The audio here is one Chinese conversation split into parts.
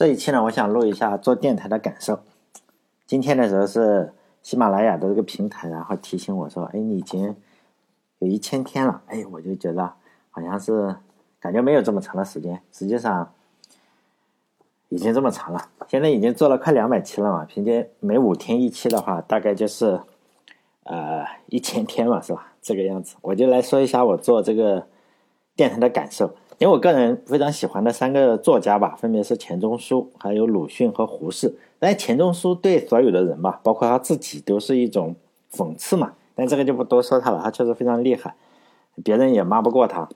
这一期呢，我想录一下做电台的感受。今天的时候是喜马拉雅的这个平台，然后提醒我说：“哎，你已经有一千天了。”哎，我就觉得好像是感觉没有这么长的时间，实际上已经这么长了。现在已经做了快两百期了嘛，平均每五天一期的话，大概就是呃一千天了，是吧？这个样子，我就来说一下我做这个电台的感受。因为我个人非常喜欢的三个作家吧，分别是钱钟书、还有鲁迅和胡适。但钱钟书对所有的人吧，包括他自己，都是一种讽刺嘛。但这个就不多说他了，他确实非常厉害，别人也骂不过他。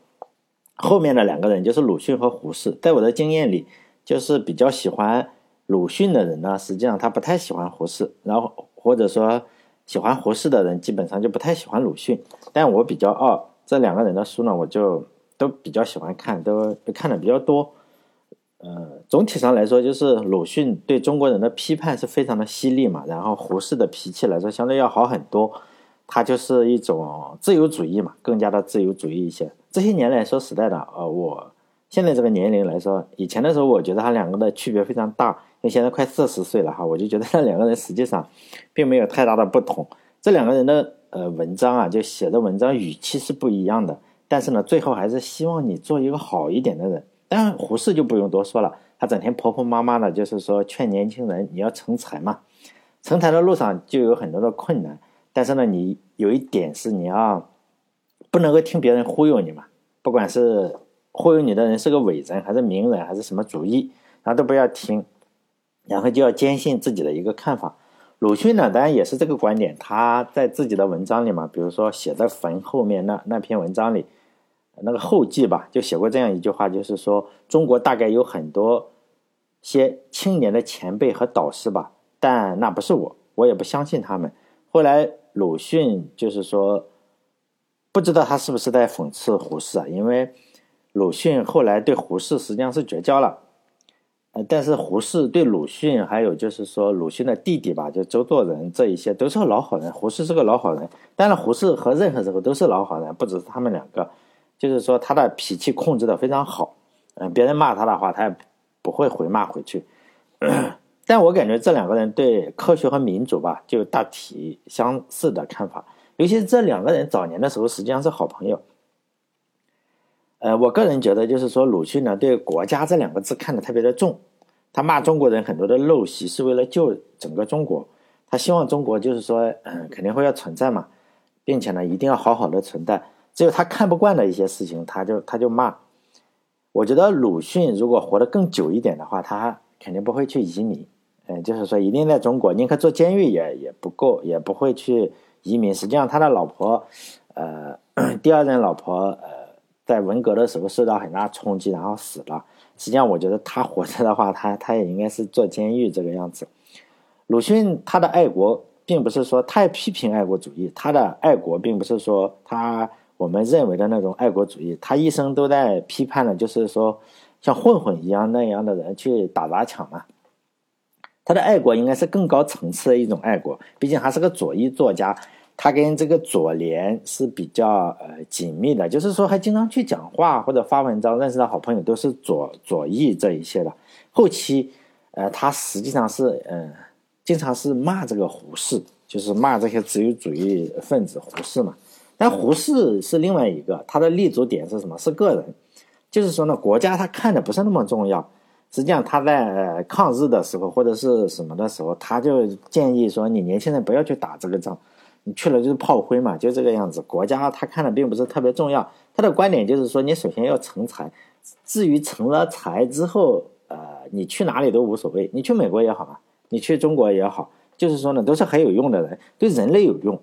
后面的两个人就是鲁迅和胡适，在我的经验里，就是比较喜欢鲁迅的人呢，实际上他不太喜欢胡适，然后或者说喜欢胡适的人，基本上就不太喜欢鲁迅。但我比较傲，这两个人的书呢，我就。都比较喜欢看，都看的比较多。呃，总体上来说，就是鲁迅对中国人的批判是非常的犀利嘛。然后胡适的脾气来说，相对要好很多。他就是一种自由主义嘛，更加的自由主义一些。这些年来说实在的，呃，我现在这个年龄来说，以前的时候我觉得他两个的区别非常大，因为现在快四十岁了哈，我就觉得那两个人实际上并没有太大的不同。这两个人的呃文章啊，就写的文章语气是不一样的。但是呢，最后还是希望你做一个好一点的人。当然，胡适就不用多说了，他整天婆婆妈妈的，就是说劝年轻人你要成才嘛。成才的路上就有很多的困难，但是呢，你有一点是你要不能够听别人忽悠你嘛。不管是忽悠你的人是个伟人，还是名人，还是什么主义，然后都不要听，然后就要坚信自己的一个看法。鲁迅呢，当然也是这个观点，他在自己的文章里嘛，比如说写在坟后面那那篇文章里。那个后记吧，就写过这样一句话，就是说中国大概有很多些青年的前辈和导师吧，但那不是我，我也不相信他们。后来鲁迅就是说，不知道他是不是在讽刺胡适啊？因为鲁迅后来对胡适实际上是绝交了，呃，但是胡适对鲁迅，还有就是说鲁迅的弟弟吧，就周作人这一些都是老好人。胡适是个老好人，当然胡适和任何时候都是老好人，不只是他们两个。就是说，他的脾气控制的非常好，嗯，别人骂他的话，他也不会回骂回去。但我感觉这两个人对科学和民主吧，就大体相似的看法。尤其是这两个人早年的时候，实际上是好朋友。呃，我个人觉得，就是说，鲁迅呢，对“国家”这两个字看得特别的重。他骂中国人很多的陋习，是为了救整个中国。他希望中国就是说，嗯，肯定会要存在嘛，并且呢，一定要好好的存在。只有他看不惯的一些事情，他就他就骂。我觉得鲁迅如果活得更久一点的话，他肯定不会去移民。嗯，就是说一定在中国，宁可坐监狱也也不够，也不会去移民。实际上，他的老婆，呃，第二任老婆，呃，在文革的时候受到很大冲击，然后死了。实际上，我觉得他活着的话，他他也应该是坐监狱这个样子。鲁迅他的爱国，并不是说他也批评爱国主义，他的爱国并不是说他。我们认为的那种爱国主义，他一生都在批判的，就是说像混混一样那样的人去打砸抢嘛。他的爱国应该是更高层次的一种爱国，毕竟他是个左翼作家，他跟这个左联是比较呃紧密的，就是说还经常去讲话或者发文章，认识的好朋友都是左左翼这一些的。后期，呃，他实际上是嗯，经常是骂这个胡适，就是骂这些自由主义分子胡适嘛。但胡适是另外一个，他的立足点是什么？是个人，就是说呢，国家他看的不是那么重要。实际上他在抗日的时候或者是什么的时候，他就建议说，你年轻人不要去打这个仗，你去了就是炮灰嘛，就这个样子。国家他看的并不是特别重要，他的观点就是说，你首先要成才，至于成了才之后，呃，你去哪里都无所谓，你去美国也好嘛，你去中国也好，就是说呢，都是很有用的人，对人类有用。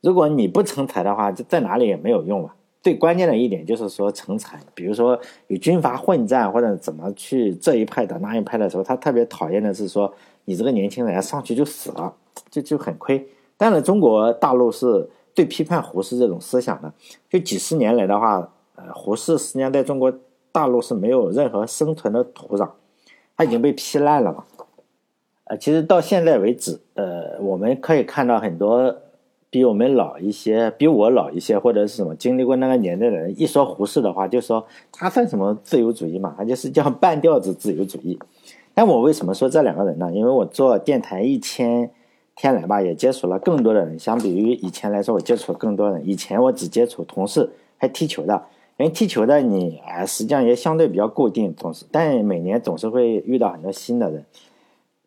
如果你不成才的话，就在哪里也没有用了。最关键的一点就是说成才，比如说有军阀混战或者怎么去这一派的那一派的时候，他特别讨厌的是说你这个年轻人上去就死了，就就很亏。但是，中国大陆是对批判胡适这种思想的，就几十年来的话，呃，胡适实际上在中国大陆是没有任何生存的土壤，他已经被批烂了嘛。呃，其实到现在为止，呃，我们可以看到很多。比我们老一些，比我老一些，或者是什么经历过那个年代的人，一说胡适的话，就说他算什么自由主义嘛？他就是叫半吊子自由主义。但我为什么说这两个人呢？因为我做电台一千天来吧，也接触了更多的人。相比于以前来说，我接触更多人。以前我只接触同事，还踢球的。因为踢球的你啊，实际上也相对比较固定，总是，但每年总是会遇到很多新的人。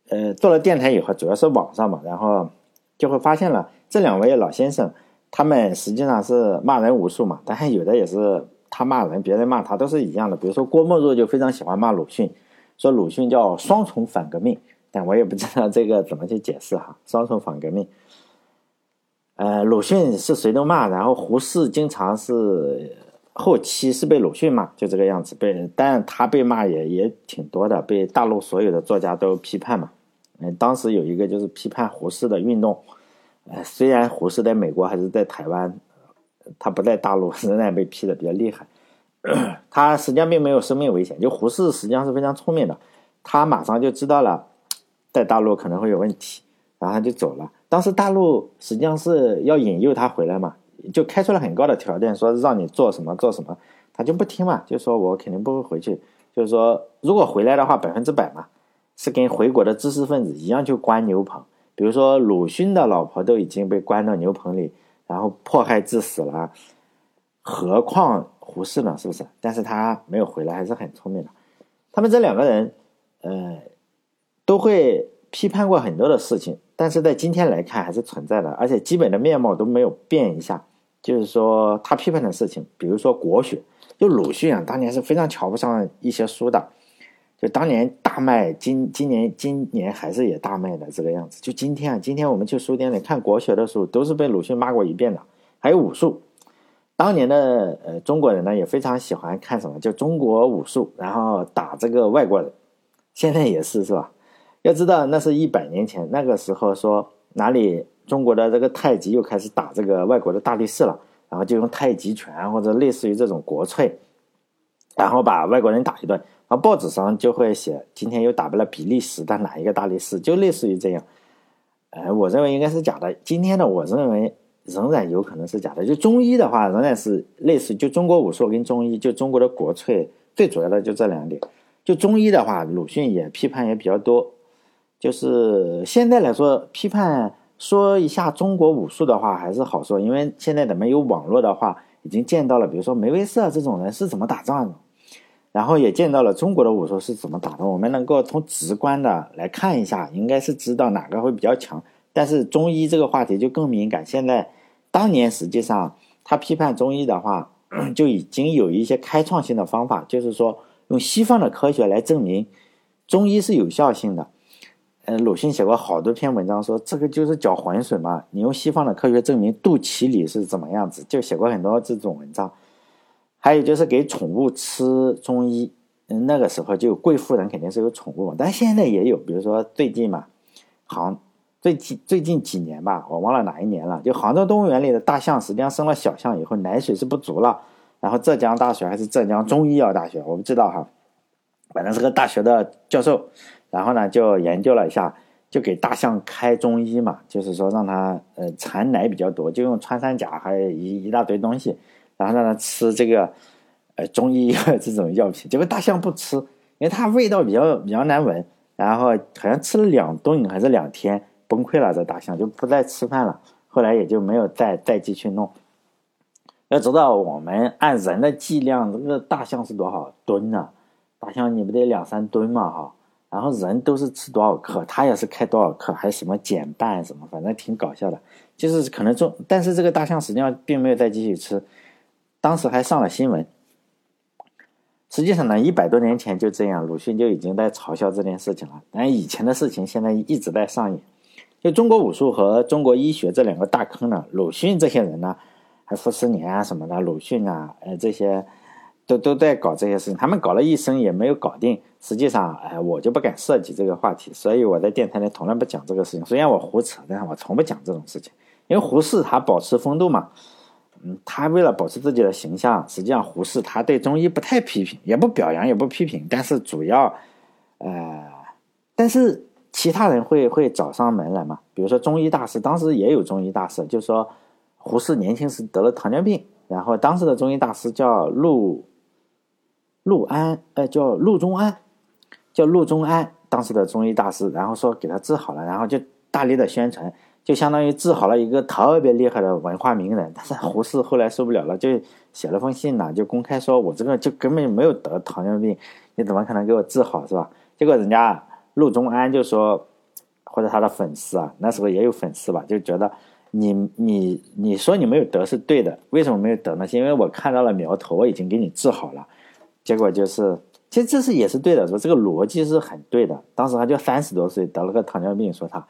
呃，做了电台以后，主要是网上嘛，然后就会发现了这两位老先生，他们实际上是骂人无数嘛，但是有的也是他骂人，别人骂他都是一样的。比如说郭沫若就非常喜欢骂鲁迅。说鲁迅叫双重反革命，但我也不知道这个怎么去解释哈。双重反革命，呃，鲁迅是谁都骂，然后胡适经常是后期是被鲁迅骂，就这个样子被，但他被骂也也挺多的，被大陆所有的作家都批判嘛。嗯，当时有一个就是批判胡适的运动，呃，虽然胡适在美国还是在台湾，他不在大陆，仍然被批的比较厉害。他实际上并没有生命危险，就胡适实际上是非常聪明的，他马上就知道了在大陆可能会有问题，然后他就走了。当时大陆实际上是要引诱他回来嘛，就开出了很高的条件，说让你做什么做什么，他就不听嘛，就说我肯定不会回去，就是说如果回来的话百分之百嘛，是跟回国的知识分子一样就关牛棚，比如说鲁迅的老婆都已经被关到牛棚里，然后迫害致死了，何况。胡适呢？是不是？但是他没有回来，还是很聪明的。他们这两个人，呃，都会批判过很多的事情，但是在今天来看还是存在的，而且基本的面貌都没有变一下。就是说，他批判的事情，比如说国学，就鲁迅啊，当年是非常瞧不上一些书的，就当年大卖，今今年今年还是也大卖的这个样子。就今天啊，今天我们去书店里看国学的书，都是被鲁迅骂过一遍的，还有武术。当年的呃中国人呢也非常喜欢看什么，就中国武术，然后打这个外国人。现在也是是吧？要知道那是一百年前，那个时候说哪里中国的这个太极又开始打这个外国的大力士了，然后就用太极拳或者类似于这种国粹，然后把外国人打一顿。然后报纸上就会写今天又打败了比利时的哪一个大力士，就类似于这样。呃，我认为应该是假的。今天呢我认为。仍然有可能是假的。就中医的话，仍然是类似。就中国武术跟中医，就中国的国粹，最主要的就这两点。就中医的话，鲁迅也批判也比较多。就是现在来说，批判说一下中国武术的话，还是好说，因为现在的没有网络的话，已经见到了，比如说梅威瑟这种人是怎么打仗的，然后也见到了中国的武术是怎么打的。我们能够从直观的来看一下，应该是知道哪个会比较强。但是中医这个话题就更敏感，现在。当年实际上，他批判中医的话，就已经有一些开创性的方法，就是说用西方的科学来证明中医是有效性的。呃，鲁迅写过好多篇文章，说这个就是搅浑水嘛。你用西方的科学证明肚脐里是怎么样子，就写过很多这种文章。还有就是给宠物吃中医，嗯，那个时候就贵妇人肯定是有宠物嘛，但现在也有，比如说最近嘛，杭。最近最近几年吧，我忘了哪一年了。就杭州动物园里的大象，实际上生了小象以后，奶水是不足了。然后浙江大学还是浙江中医药大学，我不知道哈，反正是个大学的教授。然后呢，就研究了一下，就给大象开中医嘛，就是说让它呃产奶比较多，就用穿山甲还有一一大堆东西，然后让它吃这个呃中医药这种药品。结果大象不吃，因为它味道比较比较难闻。然后好像吃了两顿还是两天。崩溃了，这大象就不再吃饭了。后来也就没有再再继续弄。要知道，我们按人的剂量，这个大象是多少吨呢？大象你不得两三吨嘛，哈。然后人都是吃多少克，他也是开多少克，还什么减半什么，反正挺搞笑的。就是可能中，但是这个大象实际上并没有再继续吃，当时还上了新闻。实际上呢，一百多年前就这样，鲁迅就已经在嘲笑这件事情了。但以前的事情现在一直在上演。就中国武术和中国医学这两个大坑呢，鲁迅这些人呢，还傅斯年啊什么的，鲁迅啊，呃这些都都在搞这些事情，他们搞了一生也没有搞定。实际上，哎，我就不敢涉及这个话题，所以我在电台里从来不讲这个事情。虽然我胡扯，但是我从不讲这种事情，因为胡适他保持风度嘛，嗯，他为了保持自己的形象，实际上胡适他对中医不太批评，也不表扬，也不批评，但是主要，呃，但是。其他人会会找上门来嘛？比如说中医大师，当时也有中医大师，就说胡适年轻时得了糖尿病，然后当时的中医大师叫陆陆安，呃，叫陆中安，叫陆中安。当时的中医大师，然后说给他治好了，然后就大力的宣传，就相当于治好了一个特别厉害的文化名人。但是胡适后来受不了了，就写了封信呢，就公开说我这个就根本就没有得糖尿病，你怎么可能给我治好是吧？结果人家陆中安就说，或者他的粉丝啊，那时候也有粉丝吧，就觉得你你你说你没有得是对的，为什么没有得呢？是因为我看到了苗头，我已经给你治好了。结果就是，其实这是也是对的，说这个逻辑是很对的。当时他就三十多岁得了个糖尿病，说他，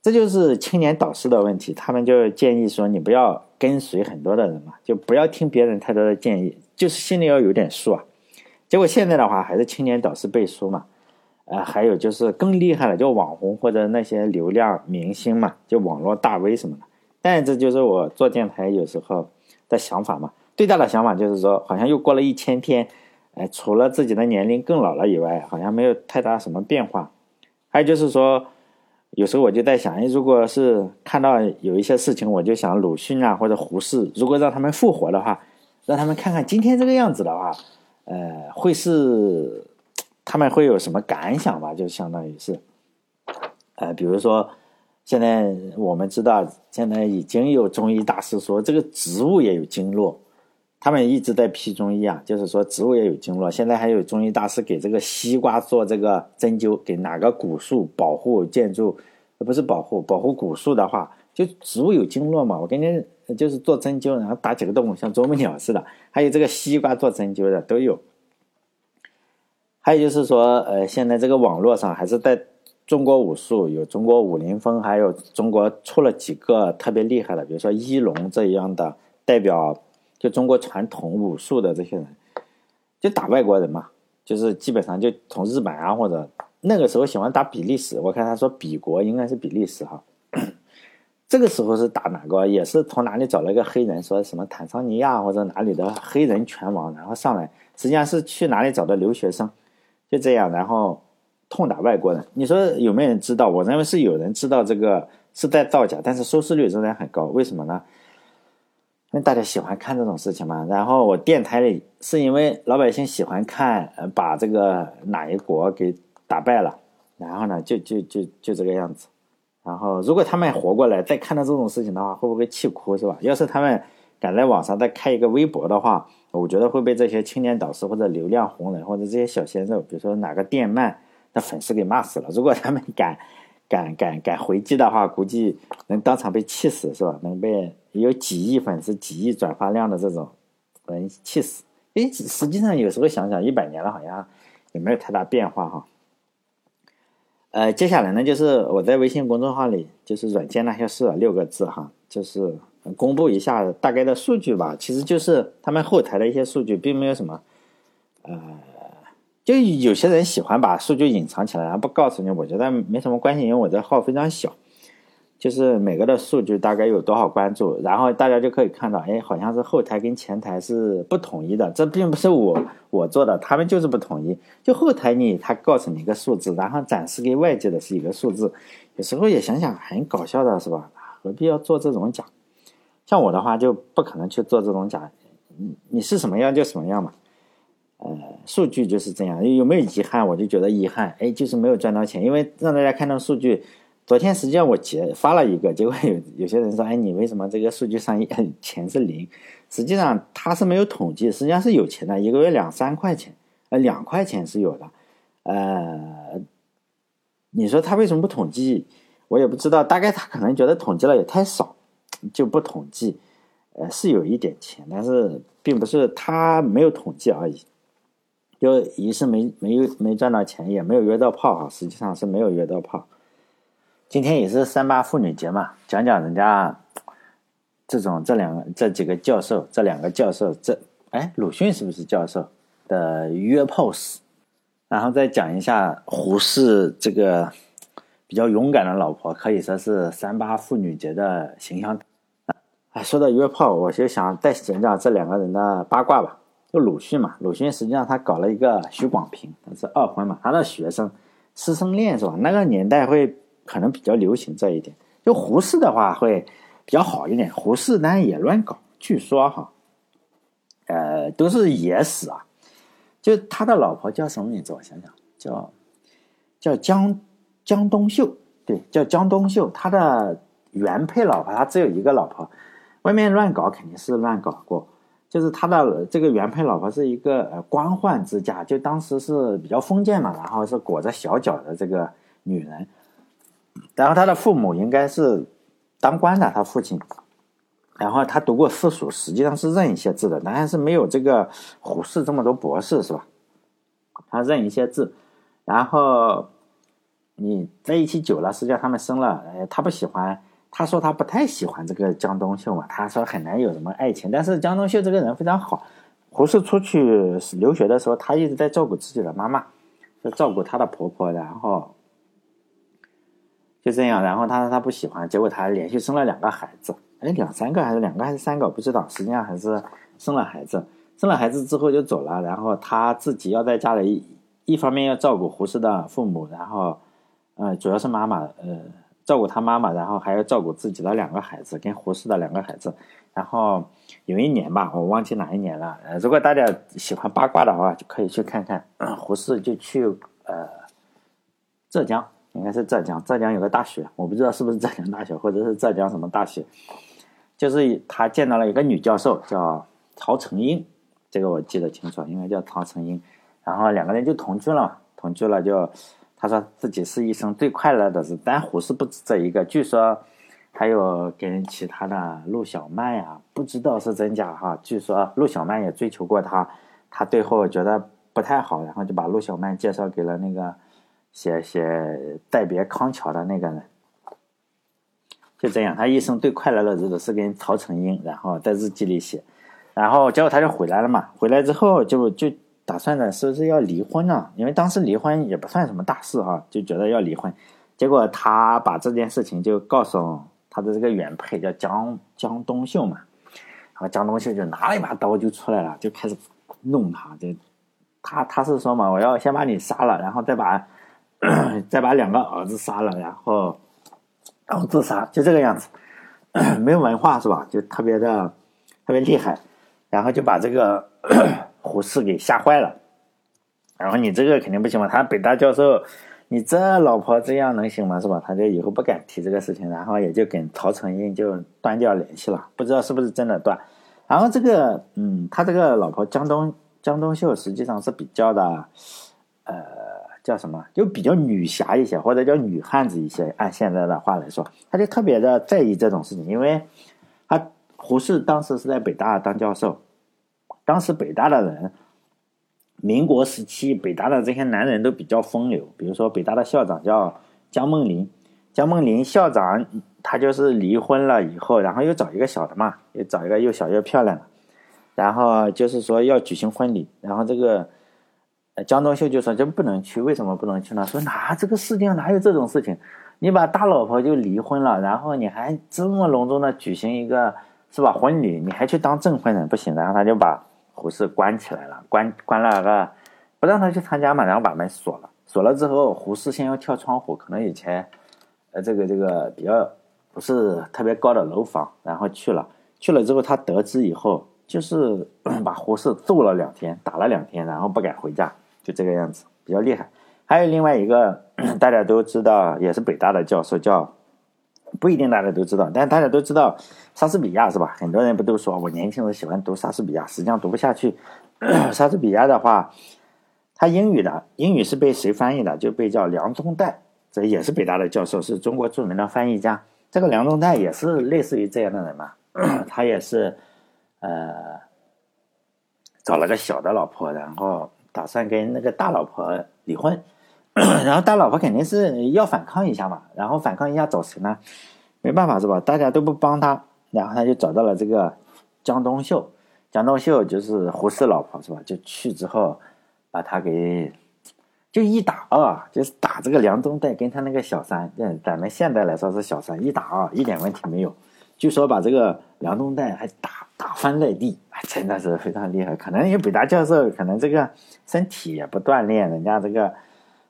这就是青年导师的问题。他们就建议说，你不要跟随很多的人嘛，就不要听别人太多的建议，就是心里要有点数啊。结果现在的话，还是青年导师背书嘛，呃，还有就是更厉害了，就网红或者那些流量明星嘛，就网络大 V 什么的。但这就是我做电台有时候的想法嘛。最大的想法就是说，好像又过了一千天，哎，除了自己的年龄更老了以外，好像没有太大什么变化。还有就是说，有时候我就在想，哎，如果是看到有一些事情，我就想鲁迅啊或者胡适，如果让他们复活的话，让他们看看今天这个样子的话，呃，会是他们会有什么感想吧？就相当于是，呃，比如说。现在我们知道，现在已经有中医大师说，这个植物也有经络。他们一直在批中医啊，就是说植物也有经络。现在还有中医大师给这个西瓜做这个针灸，给哪个古树保护建筑，不是保护保护古树的话，就植物有经络嘛。我跟你就是做针灸，然后打几个洞，像啄木鸟似的。还有这个西瓜做针灸的都有。还有就是说，呃，现在这个网络上还是在。中国武术有中国武林风，还有中国出了几个特别厉害的，比如说一龙这样的代表，就中国传统武术的这些人，就打外国人嘛，就是基本上就从日本啊或者那个时候喜欢打比利时，我看他说比国应该是比利时哈，这个时候是打哪个？也是从哪里找了一个黑人，说什么坦桑尼亚或者哪里的黑人拳王，然后上来，实际上是去哪里找的留学生，就这样，然后。痛打外国人，你说有没有人知道？我认为是有人知道这个是在造假，但是收视率仍然很高。为什么呢？因为大家喜欢看这种事情嘛。然后我电台里是因为老百姓喜欢看，呃，把这个哪一国给打败了，然后呢，就就就就这个样子。然后如果他们活过来再看到这种事情的话，会不会气哭是吧？要是他们敢在网上再开一个微博的话，我觉得会被这些青年导师或者流量红人或者这些小鲜肉，比如说哪个电鳗。的粉丝给骂死了。如果他们敢敢敢敢回击的话，估计能当场被气死，是吧？能被有几亿粉丝、几亿转发量的这种人气死。哎，实际上有时候想想，一百年了，好像也没有太大变化哈。呃，接下来呢，就是我在微信公众号里，就是“软件那些事”六个字哈，就是公布一下大概的数据吧。其实就是他们后台的一些数据，并没有什么，呃。就有些人喜欢把数据隐藏起来，然后不告诉你。我觉得没什么关系，因为我这号非常小，就是每个的数据大概有多少关注，然后大家就可以看到，哎，好像是后台跟前台是不统一的。这并不是我我做的，他们就是不统一。就后台你他告诉你一个数字，然后展示给外界的是一个数字，有时候也想想很搞笑的是吧？何必要做这种假？像我的话就不可能去做这种假，你你是什么样就什么样嘛。呃，数据就是这样，有没有遗憾？我就觉得遗憾，哎，就是没有赚到钱。因为让大家看到数据，昨天实际上我截发了一个，结果有有些人说，哎，你为什么这个数据上钱是零？实际上他是没有统计，实际上是有钱的，一个月两三块钱，呃，两块钱是有的。呃，你说他为什么不统计？我也不知道，大概他可能觉得统计了也太少，就不统计。呃，是有一点钱，但是并不是他没有统计而已。就一是没没有没赚到钱，也没有约到炮啊，实际上是没有约到炮。今天也是三八妇女节嘛，讲讲人家这种这两个这几个教授，这两个教授，这哎鲁迅是不是教授的约炮史？然后再讲一下胡适这个比较勇敢的老婆，可以说是三八妇女节的形象。哎，说到约炮，我就想再讲讲这两个人的八卦吧。就鲁迅嘛，鲁迅实际上他搞了一个许广平，他是二婚嘛，他的学生师生恋是吧？那个年代会可能比较流行这一点。就胡适的话会比较好一点，胡适当然也乱搞，据说哈，呃，都是野史啊。就他的老婆叫什么名字？我想想，叫叫江江冬秀，对，叫江冬秀。他的原配老婆，他只有一个老婆，外面乱搞肯定是乱搞过。就是他的这个原配老婆是一个呃官宦之家，就当时是比较封建嘛，然后是裹着小脚的这个女人。然后他的父母应该是当官的，他父亲。然后他读过私塾，实际上是认一些字的，但是没有这个胡适这么多博士，是吧？他认一些字。然后你在一起久了，实际上他们生了，呃，他不喜欢。他说他不太喜欢这个江冬秀嘛，他说很难有什么爱情。但是江冬秀这个人非常好。胡适出去留学的时候，他一直在照顾自己的妈妈，就照顾他的婆婆，然后就这样。然后他说他不喜欢，结果他连续生了两个孩子，哎，两三个还是两个还是三个，我不知道。实际上还是生了孩子，生了孩子之后就走了。然后他自己要在家里，一方面要照顾胡适的父母，然后，呃，主要是妈妈，呃。照顾他妈妈，然后还要照顾自己的两个孩子，跟胡适的两个孩子。然后有一年吧，我忘记哪一年了。呃，如果大家喜欢八卦的话，就可以去看看。胡适就去呃浙江，应该是浙江，浙江有个大学，我不知道是不是浙江大学，或者是浙江什么大学。就是他见到了一个女教授，叫曹成英，这个我记得清楚，应该叫曹成英。然后两个人就同居了，同居了就。他说自己是一生最快乐的事，但胡适不止这一个，据说还有跟其他的陆小曼呀，不知道是真假哈。据说陆小曼也追求过他，他最后觉得不太好，然后就把陆小曼介绍给了那个写写《待别康桥》的那个人。就这样，他一生最快乐的日子是跟曹成英，然后在日记里写，然后结果他就回来了嘛，回来之后就就。打算的是不是要离婚呢？因为当时离婚也不算什么大事哈，就觉得要离婚。结果他把这件事情就告诉他的这个原配，叫江江冬秀嘛。然后江冬秀就拿了一把刀就出来了，就开始弄他。就他他是说嘛，我要先把你杀了，然后再把再把两个儿子杀了，然后然后自杀，就这个样子。没有文化是吧？就特别的特别厉害，然后就把这个。胡适给吓坏了，然后你这个肯定不行嘛，他北大教授，你这老婆这样能行吗？是吧？他就以后不敢提这个事情，然后也就跟曹成英就断掉联系了，不知道是不是真的断。然后这个，嗯，他这个老婆江东江东秀实际上是比较的，呃，叫什么？就比较女侠一些，或者叫女汉子一些。按现在的话来说，他就特别的在意这种事情，因为他胡适当时是在北大当教授。当时北大的人，民国时期北大的这些男人都比较风流。比如说北大的校长叫江梦麟，江梦麟校长他就是离婚了以后，然后又找一个小的嘛，又找一个又小又漂亮的，然后就是说要举行婚礼，然后这个江冬秀就说这不能去，为什么不能去呢？说哪这个世界上哪有这种事情？你把大老婆就离婚了，然后你还这么隆重的举行一个是吧婚礼，你还去当证婚人不行，然后他就把。胡适关起来了，关关了个，不让他去参加嘛，然后把门锁了。锁了之后，胡适先要跳窗户，可能以前，呃，这个这个比较不是特别高的楼房，然后去了。去了之后，他得知以后，就是 把胡适揍了两天，打了两天，然后不敢回家，就这个样子，比较厉害。还有另外一个，大家都知道，也是北大的教授，叫。不一定大家都知道，但大家都知道莎士比亚是吧？很多人不都说我年轻时喜欢读莎士比亚，实际上读不下去。莎士比亚的话，他英语的英语是被谁翻译的？就被叫梁宗岱，这也是北大的教授，是中国著名的翻译家。这个梁宗岱也是类似于这样的人嘛？他也是呃找了个小的老婆，然后打算跟那个大老婆离婚。然后大老婆肯定是要反抗一下嘛，然后反抗一下找谁呢？没办法是吧？大家都不帮他，然后他就找到了这个江冬秀。江冬秀就是胡适老婆是吧？就去之后把他给就一打二，就是打这个梁宗岱跟他那个小三，嗯，咱们现在来说是小三，一打二，一点问题没有。据说把这个梁宗岱还打打翻在地啊，真的是非常厉害。可能因为北大教授可能这个身体也不锻炼，人家这个。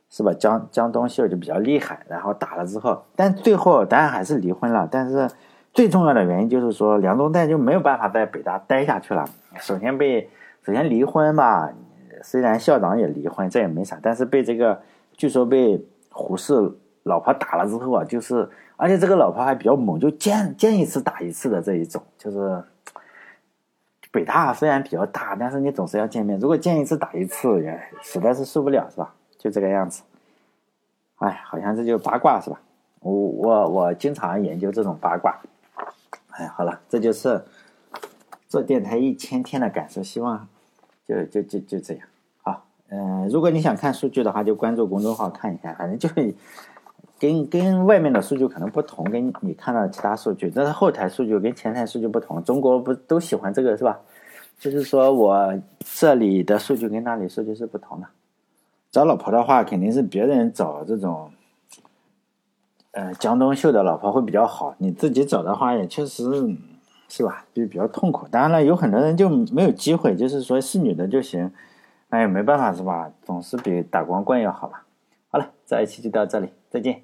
是吧？江江东秀就比较厉害，然后打了之后，但最后当然还是离婚了。但是最重要的原因就是说，梁宗岱就没有办法在北大待下去了。首先被首先离婚吧，虽然校长也离婚，这也没啥，但是被这个据说被胡适老婆打了之后啊，就是而且这个老婆还比较猛，就见见一次打一次的这一种，就是北大虽然比较大，但是你总是要见面，如果见一次打一次也实在是受不了，是吧？就这个样子。哎，好像这就八卦是吧？我我我经常研究这种八卦。哎，好了，这就是做电台一千天的感受，希望就就就就这样。好，嗯，如果你想看数据的话，就关注公众号看一下，反正就是跟跟外面的数据可能不同，跟你看到其他数据，但是后台数据跟前台数据不同。中国不都喜欢这个是吧？就是说我这里的数据跟那里数据是不同的。找老婆的话，肯定是别人找这种，呃，江东秀的老婆会比较好。你自己找的话，也确实是吧，就比较痛苦。当然了，有很多人就没有机会，就是说是女的就行，哎没办法是吧？总是比打光棍要好吧。好了，这一期就到这里，再见。